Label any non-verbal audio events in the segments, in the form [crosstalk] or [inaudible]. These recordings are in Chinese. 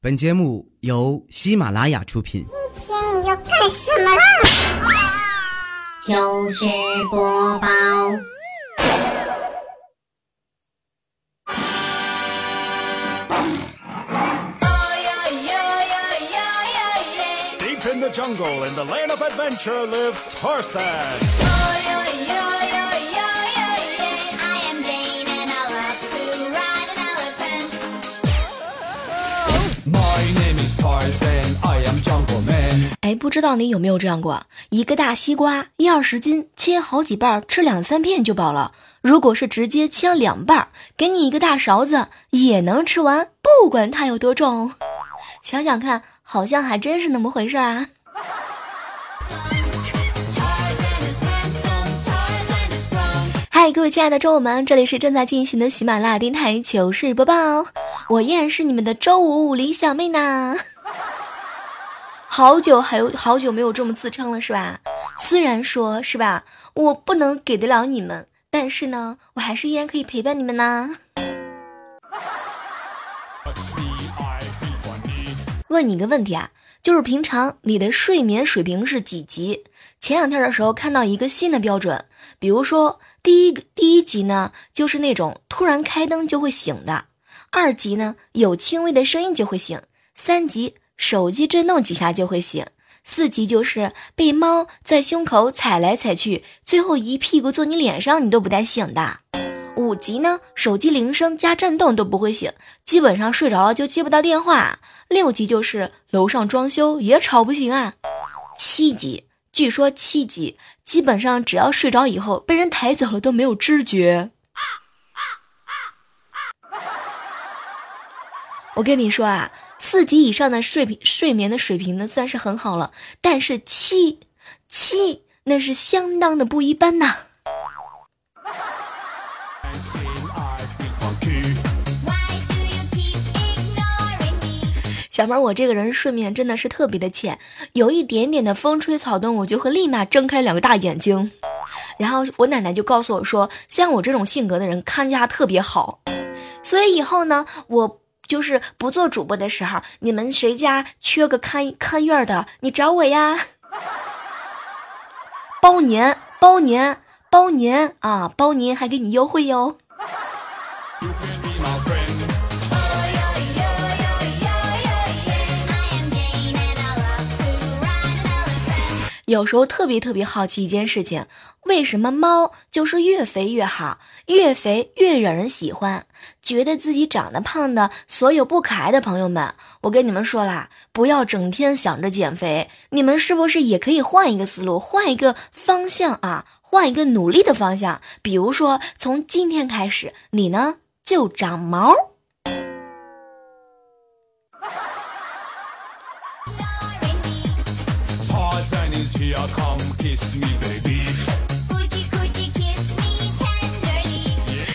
本节目由喜马拉雅出品。今天你要干什么啦？糗事播报。Deep in the jungle, in the land of adventure, lives Tarzan. 哎，不知道你有没有这样过？一个大西瓜一二十斤，切好几瓣，吃两三片就饱了。如果是直接切两半，给你一个大勺子，也能吃完，不管它有多重。想想看，好像还真是那么回事啊。嗨，各位亲爱的周五们，这里是正在进行的喜马拉雅电台糗事播报，我依然是你们的周五李小妹呢。好久还有好久没有这么自称了，是吧？虽然说是吧，我不能给得了你们，但是呢，我还是依然可以陪伴你们呢。Touch me, I feel funny. 问你个问题啊，就是平常你的睡眠水平是几级？前两天的时候看到一个新的标准，比如说第一个第一级呢，就是那种突然开灯就会醒的；二级呢，有轻微的声音就会醒；三级手机震动几下就会醒；四级就是被猫在胸口踩来踩去，最后一屁股坐你脸上你都不带醒的。五级呢，手机铃声加震动都不会醒，基本上睡着了就接不到电话。六级就是楼上装修也吵不醒啊。七级，据说七级基本上只要睡着以后被人抬走了都没有知觉。我跟你说啊，四级以上的睡平睡眠的水平呢算是很好了，但是七七那是相当的不一般呐。小妹儿，我这个人睡眠真的是特别的浅，有一点点的风吹草动，我就会立马睁开两个大眼睛。然后我奶奶就告诉我说，像我这种性格的人看家特别好，所以以后呢，我就是不做主播的时候，你们谁家缺个看看院的，你找我呀，包年包年包年啊，包年还给你优惠哟。有时候特别特别好奇一件事情，为什么猫就是越肥越好，越肥越惹人喜欢？觉得自己长得胖的所有不可爱的朋友们，我跟你们说啦，不要整天想着减肥，你们是不是也可以换一个思路，换一个方向啊，换一个努力的方向？比如说，从今天开始，你呢就长毛。Is here, come kiss me, baby.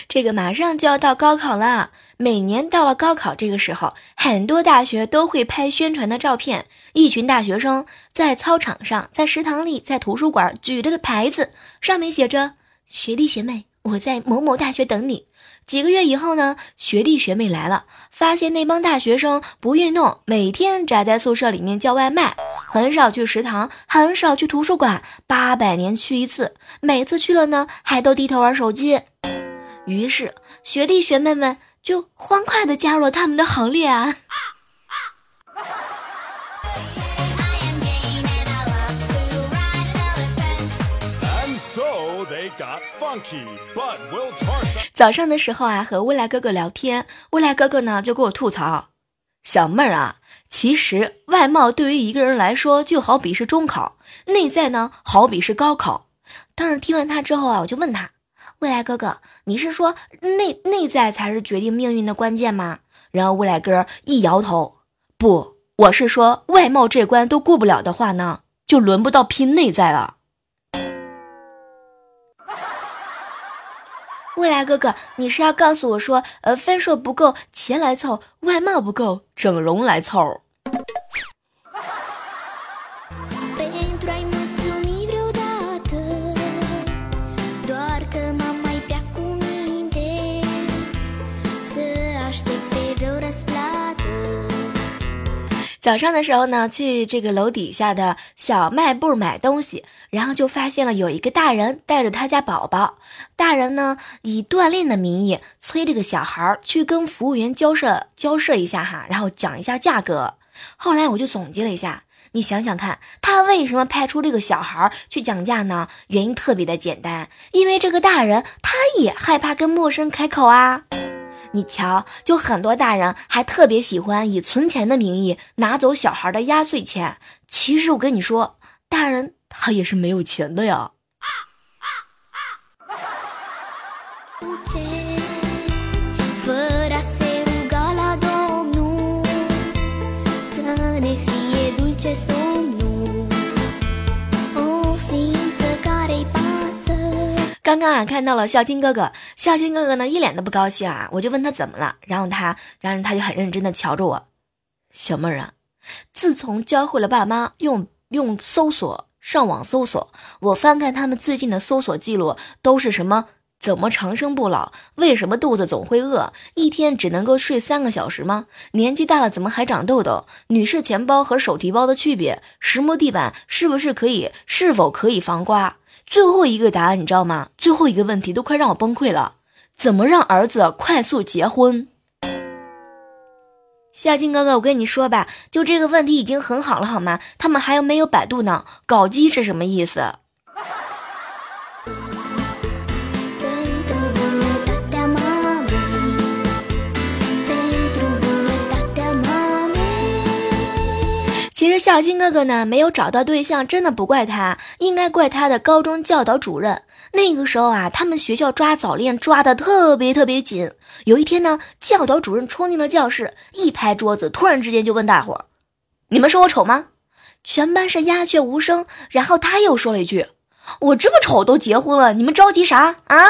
这个马上就要到高考了，每年到了高考这个时候，很多大学都会拍宣传的照片，一群大学生在操场上、在食堂里、在图书馆举着的牌子，上面写着“学弟学妹，我在某某大学等你”。几个月以后呢，学弟学妹来了，发现那帮大学生不运动，每天宅在宿舍里面叫外卖，很少去食堂，很少去图书馆，八百年去一次，每次去了呢，还都低头玩手机。于是学弟学妹们就欢快地加入了他们的行列啊！So they got funky. But will talk 早上的时候啊，和未来哥哥聊天，未来哥哥呢就给我吐槽：“小妹儿啊，其实外貌对于一个人来说，就好比是中考，内在呢好比是高考。”当时听完他之后啊，我就问他：“未来哥哥，你是说内内在才是决定命运的关键吗？”然后未来哥一摇头：“不，我是说外貌这关都过不了的话呢，就轮不到拼内在了。”未来哥哥，你是要告诉我说，呃，分数不够，钱来凑；外貌不够，整容来凑。早上的时候呢，去这个楼底下的小卖部买东西，然后就发现了有一个大人带着他家宝宝。大人呢以锻炼的名义催这个小孩去跟服务员交涉交涉一下哈，然后讲一下价格。后来我就总结了一下，你想想看，他为什么派出这个小孩去讲价呢？原因特别的简单，因为这个大人他也害怕跟陌生开口啊。你瞧，就很多大人还特别喜欢以存钱的名义拿走小孩的压岁钱。其实我跟你说，大人他也是没有钱的呀。刚刚啊，看到了孝金哥哥，孝金哥哥呢一脸的不高兴啊，我就问他怎么了，然后他，然后他就很认真的瞧着我，小妹儿啊，自从教会了？爸妈用用搜索上网搜索，我翻看他们最近的搜索记录都是什么？怎么长生不老？为什么肚子总会饿？一天只能够睡三个小时吗？年纪大了？怎么还长痘痘？女士钱包和手提包的区别？实木地板是不是可以？是否可以防刮？最后一个答案你知道吗？最后一个问题都快让我崩溃了，怎么让儿子快速结婚？夏金哥哥，我跟你说吧，就这个问题已经很好了，好吗？他们还有没有百度呢？搞基是什么意思？其实孝金哥哥呢，没有找到对象，真的不怪他，应该怪他的高中教导主任。那个时候啊，他们学校抓早恋抓的特别特别紧。有一天呢，教导主任冲进了教室，一拍桌子，突然之间就问大伙儿：“你们说我丑吗？”全班是鸦雀无声。然后他又说了一句：“我这么丑都结婚了，你们着急啥啊？”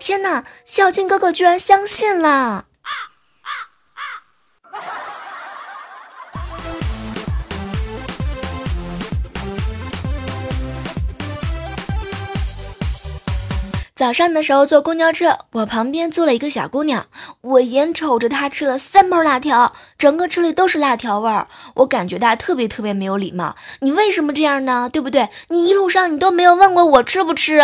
天哪，孝金哥哥居然相信了。早上的时候坐公交车，我旁边坐了一个小姑娘，我眼瞅着她吃了三包辣条，整个车里都是辣条味儿，我感觉她特别特别没有礼貌。你为什么这样呢？对不对？你一路上你都没有问过我吃不吃。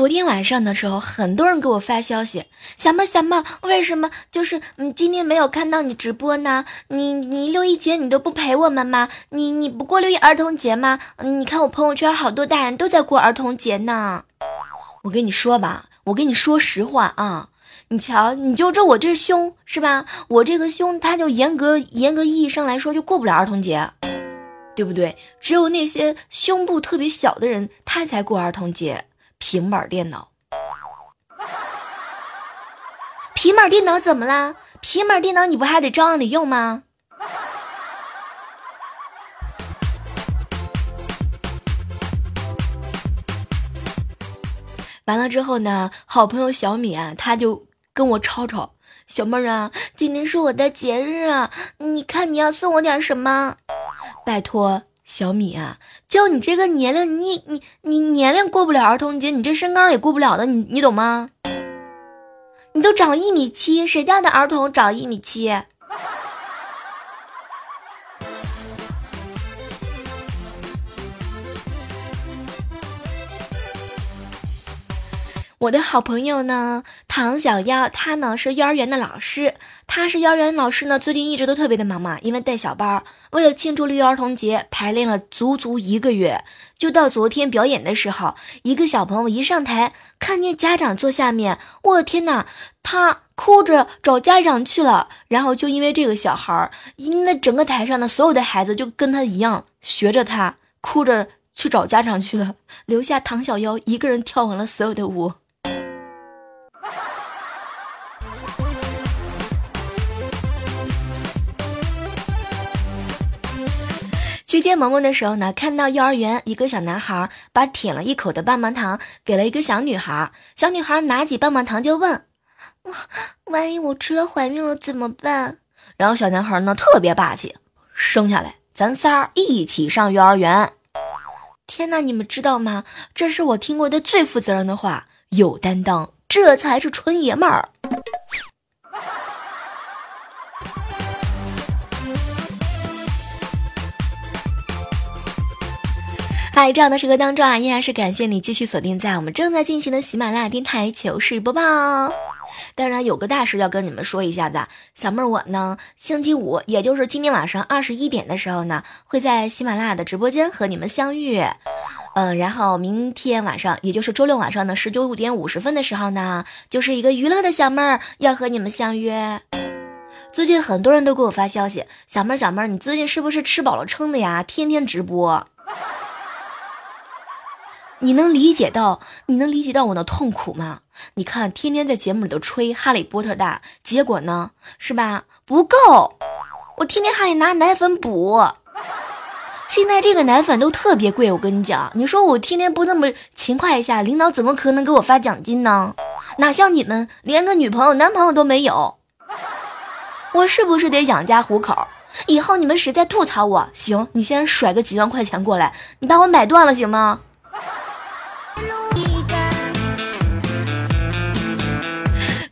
昨天晚上的时候，很多人给我发消息，小妹儿小妹儿，为什么就是嗯今天没有看到你直播呢？你你六一节你都不陪我们吗？你你不过六一儿童节吗？你看我朋友圈好多大人都在过儿童节呢。我跟你说吧，我跟你说实话啊，你瞧，你就这我这胸是吧？我这个胸，它就严格严格意义上来说就过不了儿童节，对不对？只有那些胸部特别小的人，他才过儿童节。平板电脑，平板电脑怎么啦？平板电脑你不还得照样得用吗？完了之后呢，好朋友小米啊，他就跟我吵吵，小妹儿啊，今天是我的节日啊，你看你要送我点什么？拜托，小米啊，就你这个年龄，你你你年龄过不了儿童节，你这身高也过不了的，你你懂吗？你都长一米七，谁家的儿童长一米七？我的好朋友呢，唐小妖，她呢是幼儿园的老师。他是幼儿园老师呢，最近一直都特别的忙嘛，因为带小班儿。为了庆祝六一儿童节，排练了足足一个月。就到昨天表演的时候，一个小朋友一上台，看见家长坐下面，我的天呐，他哭着找家长去了。然后就因为这个小孩儿，那整个台上的所有的孩子就跟他一样，学着他哭着去找家长去了，留下唐小妖一个人跳完了所有的舞。去接萌萌的时候呢，看到幼儿园一个小男孩把舔了一口的棒棒糖给了一个小女孩，小女孩拿起棒棒糖就问：“万一我吃了怀孕了怎么办？”然后小男孩呢特别霸气，生下来咱仨一起上幼儿园。天呐，你们知道吗？这是我听过的最负责任的话，有担当，这才是纯爷们儿。在这样的时刻当中啊，依然是感谢你继续锁定在我们正在进行的喜马拉雅电台糗事播报。当然有个大事要跟你们说一下子，小妹儿我呢，星期五，也就是今天晚上二十一点的时候呢，会在喜马拉雅的直播间和你们相遇。嗯，然后明天晚上，也就是周六晚上的十九点五十分的时候呢，就是一个娱乐的小妹儿要和你们相约。最近很多人都给我发消息，小妹儿小妹儿，你最近是不是吃饱了撑的呀？天天直播。你能理解到你能理解到我的痛苦吗？你看，天天在节目里头吹《哈利波特》大结果呢，是吧？不够，我天天还得拿奶粉补。现在这个奶粉都特别贵，我跟你讲，你说我天天不那么勤快一下，领导怎么可能给我发奖金呢？哪像你们，连个女朋友、男朋友都没有，我是不是得养家糊口？以后你们实在吐槽我，行，你先甩个几万块钱过来，你把我买断了，行吗？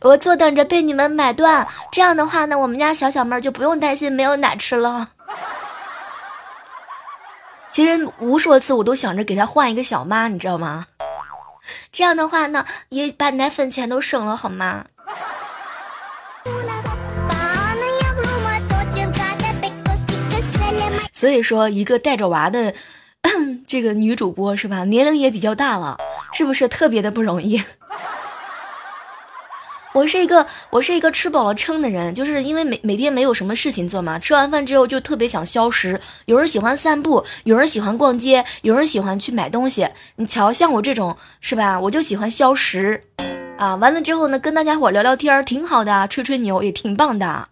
我坐等着被你们买断，这样的话呢，我们家小小妹就不用担心没有奶吃了。[laughs] 其实无数次我都想着给她换一个小妈，你知道吗？这样的话呢，也把奶粉钱都省了，好吗？所以说，一个带着娃的 [coughs] 这个女主播是吧，年龄也比较大了，是不是特别的不容易？我是一个我是一个吃饱了撑的人，就是因为每每天没有什么事情做嘛，吃完饭之后就特别想消食。有人喜欢散步，有人喜欢逛街，有人喜欢去买东西。你瞧，像我这种是吧，我就喜欢消食，啊，完了之后呢，跟大家伙聊聊天挺好的，吹吹牛也挺棒的。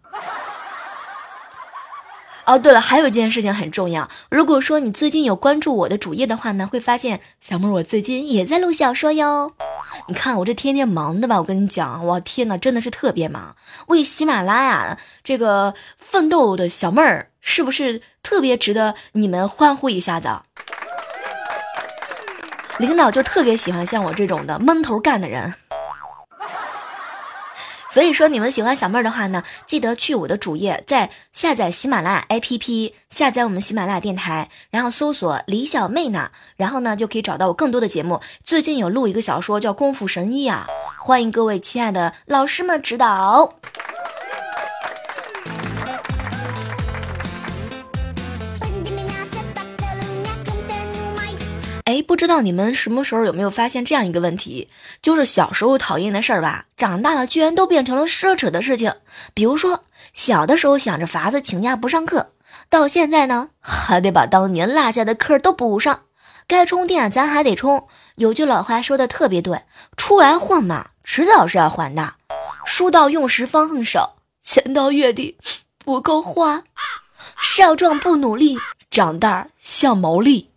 哦，对了，还有一件事情很重要。如果说你最近有关注我的主页的话呢，会发现小妹儿我最近也在录小说哟。你看我这天天忙的吧，我跟你讲，我天呐，真的是特别忙，为喜马拉雅这个奋斗的小妹儿，是不是特别值得你们欢呼一下子？领导就特别喜欢像我这种的闷头干的人。所以说，你们喜欢小妹儿的话呢，记得去我的主页，在下载喜马拉雅 APP，下载我们喜马拉雅电台，然后搜索李小妹呢，然后呢就可以找到我更多的节目。最近有录一个小说叫《功夫神医》啊，欢迎各位亲爱的老师们指导。不知道你们什么时候有没有发现这样一个问题，就是小时候讨厌的事儿吧，长大了居然都变成了奢侈的事情。比如说，小的时候想着法子请假不上课，到现在呢，还得把当年落下的课都补上。该充电咱还得充，有句老话说的特别对，出来混嘛，迟早是要还的。书到用时方恨少，钱到月底不够花。少壮不努力，长大像毛利。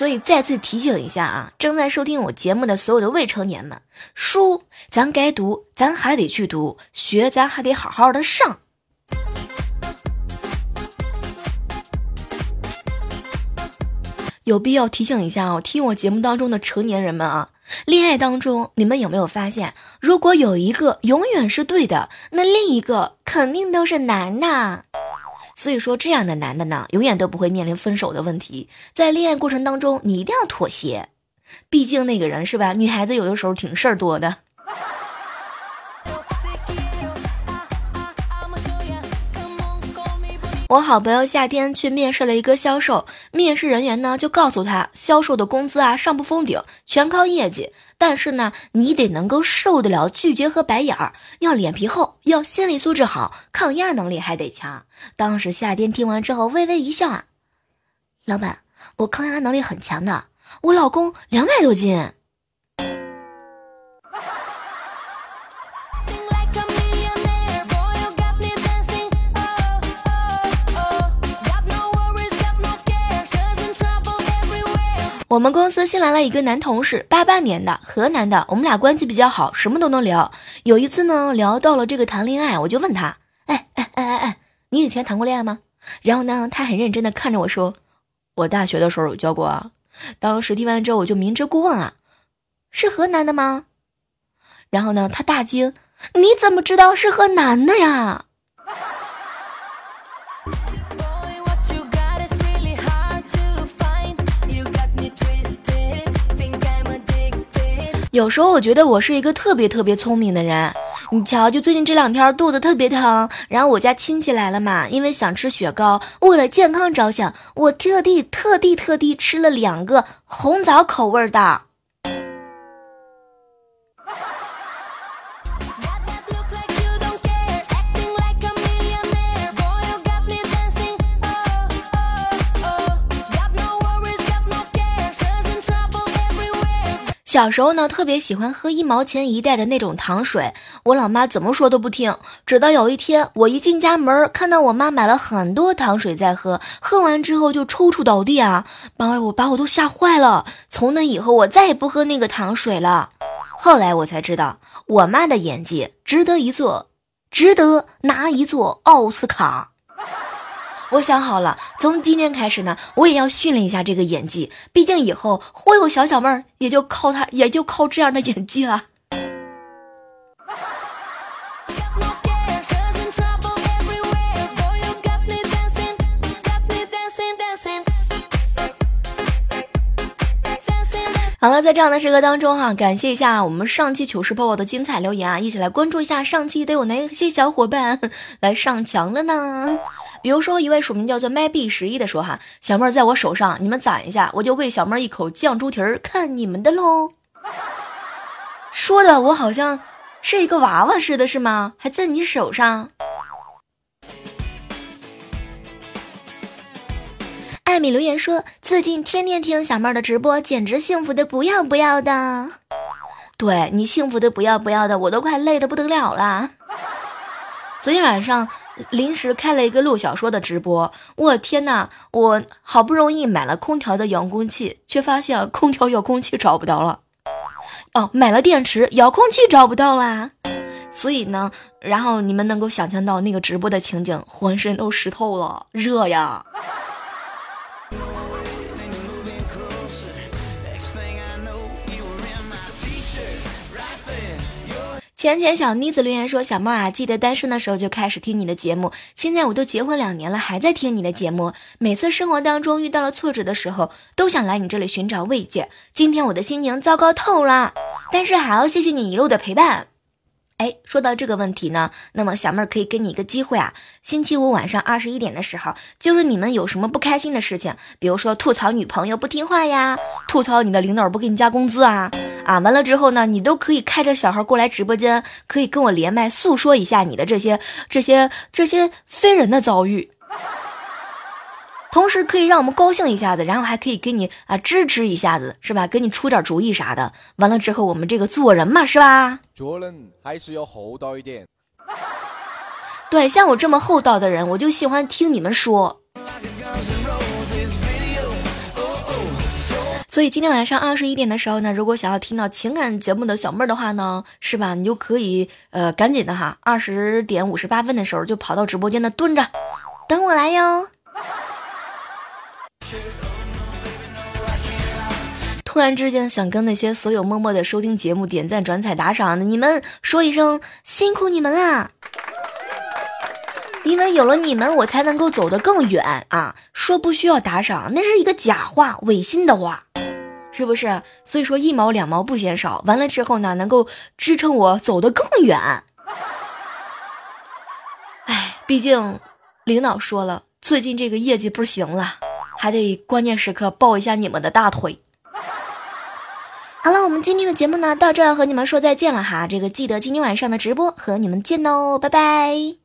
所以再次提醒一下啊，正在收听我节目的所有的未成年们，书咱该读，咱还得去读；学咱还得好好的上。有必要提醒一下哦，听我节目当中的成年人们啊，恋爱当中你们有没有发现，如果有一个永远是对的，那另一个肯定都是男的。所以说，这样的男的呢，永远都不会面临分手的问题。在恋爱过程当中，你一定要妥协，毕竟那个人是吧？女孩子有的时候挺事儿多的。我好朋友夏天去面试了一个销售，面试人员呢就告诉他，销售的工资啊上不封顶，全靠业绩。但是呢，你得能够受得了拒绝和白眼儿，要脸皮厚，要心理素质好，抗压能力还得强。当时夏天听完之后微微一笑啊，老板，我抗压能力很强的，我老公两百多斤。我们公司新来了一个男同事，八八年的，河南的，我们俩关系比较好，什么都能聊。有一次呢，聊到了这个谈恋爱，我就问他，哎哎哎哎哎你以前谈过恋爱吗？然后呢，他很认真的看着我说，我大学的时候有交过啊。当时听完之后，我就明知故问啊，是河南的吗？然后呢，他大惊，你怎么知道是河南的呀？有时候我觉得我是一个特别特别聪明的人。你瞧，就最近这两天肚子特别疼，然后我家亲戚来了嘛，因为想吃雪糕，为了健康着想，我特地特地特地吃了两个红枣口味的。小时候呢，特别喜欢喝一毛钱一袋的那种糖水，我老妈怎么说都不听。直到有一天，我一进家门，看到我妈买了很多糖水在喝，喝完之后就抽搐倒地啊，把我把我都吓坏了。从那以后，我再也不喝那个糖水了。后来我才知道，我妈的演技值得一座，值得拿一座奥斯卡。我想好了，从今天开始呢，我也要训练一下这个演技。毕竟以后忽悠小小妹儿，也就靠她，也就靠这样的演技了。好了，在这样的时刻当中哈、感谢一下我们上期糗事播报的精彩留言啊，一起来关注一下上期都有哪些小伙伴 [laughs] 来上墙了呢？比如说一位署名叫做 maybe 十一的说哈，小妹儿在我手上，你们攒一下，我就喂小妹儿一口酱猪蹄儿，看你们的喽。说的我好像是一个娃娃似的，是吗？还在你手上。艾米留言说：“最近天天听小妹儿的直播，简直幸福的不要不要的。对你幸福的不要不要的，我都快累得不得了了。[laughs] 昨天晚上临时开了一个录小说的直播，我天呐，我好不容易买了空调的遥控器，却发现空调遥控器找不到了。哦，买了电池，遥控器找不到啦。所以呢，然后你们能够想象到那个直播的情景，浑身都湿透了，热呀。”前前小妮子留言说：“小妹啊，记得单身的时候就开始听你的节目，现在我都结婚两年了，还在听你的节目。每次生活当中遇到了挫折的时候，都想来你这里寻找慰藉。今天我的心情糟糕透了，但是还要谢谢你一路的陪伴。”哎，说到这个问题呢，那么小妹儿可以给你一个机会啊，星期五晚上二十一点的时候，就是你们有什么不开心的事情，比如说吐槽女朋友不听话呀，吐槽你的领导不给你加工资啊，啊，完了之后呢，你都可以开着小号过来直播间，可以跟我连麦诉说一下你的这些这些这些非人的遭遇。同时可以让我们高兴一下子，然后还可以给你啊支持一下子，是吧？给你出点主意啥的。完了之后，我们这个做人嘛，是吧？做人还是要厚道一点。对，像我这么厚道的人，我就喜欢听你们说。所以今天晚上二十一点的时候呢，如果想要听到情感节目的小妹儿的话呢，是吧？你就可以呃赶紧的哈，二十点五十八分的时候就跑到直播间的蹲着，等我来哟。突然之间想跟那些所有默默的收听节目、点赞、转采、打赏的你们说一声辛苦你们啦！因为有了你们，我才能够走得更远啊！说不需要打赏，那是一个假话、违心的话，是不是？所以说一毛两毛不嫌少，完了之后呢，能够支撑我走得更远。哎，毕竟领导说了，最近这个业绩不行了，还得关键时刻抱一下你们的大腿。好了，我们今天的节目呢，到这儿和你们说再见了哈。这个记得今天晚上的直播和你们见哦，拜拜。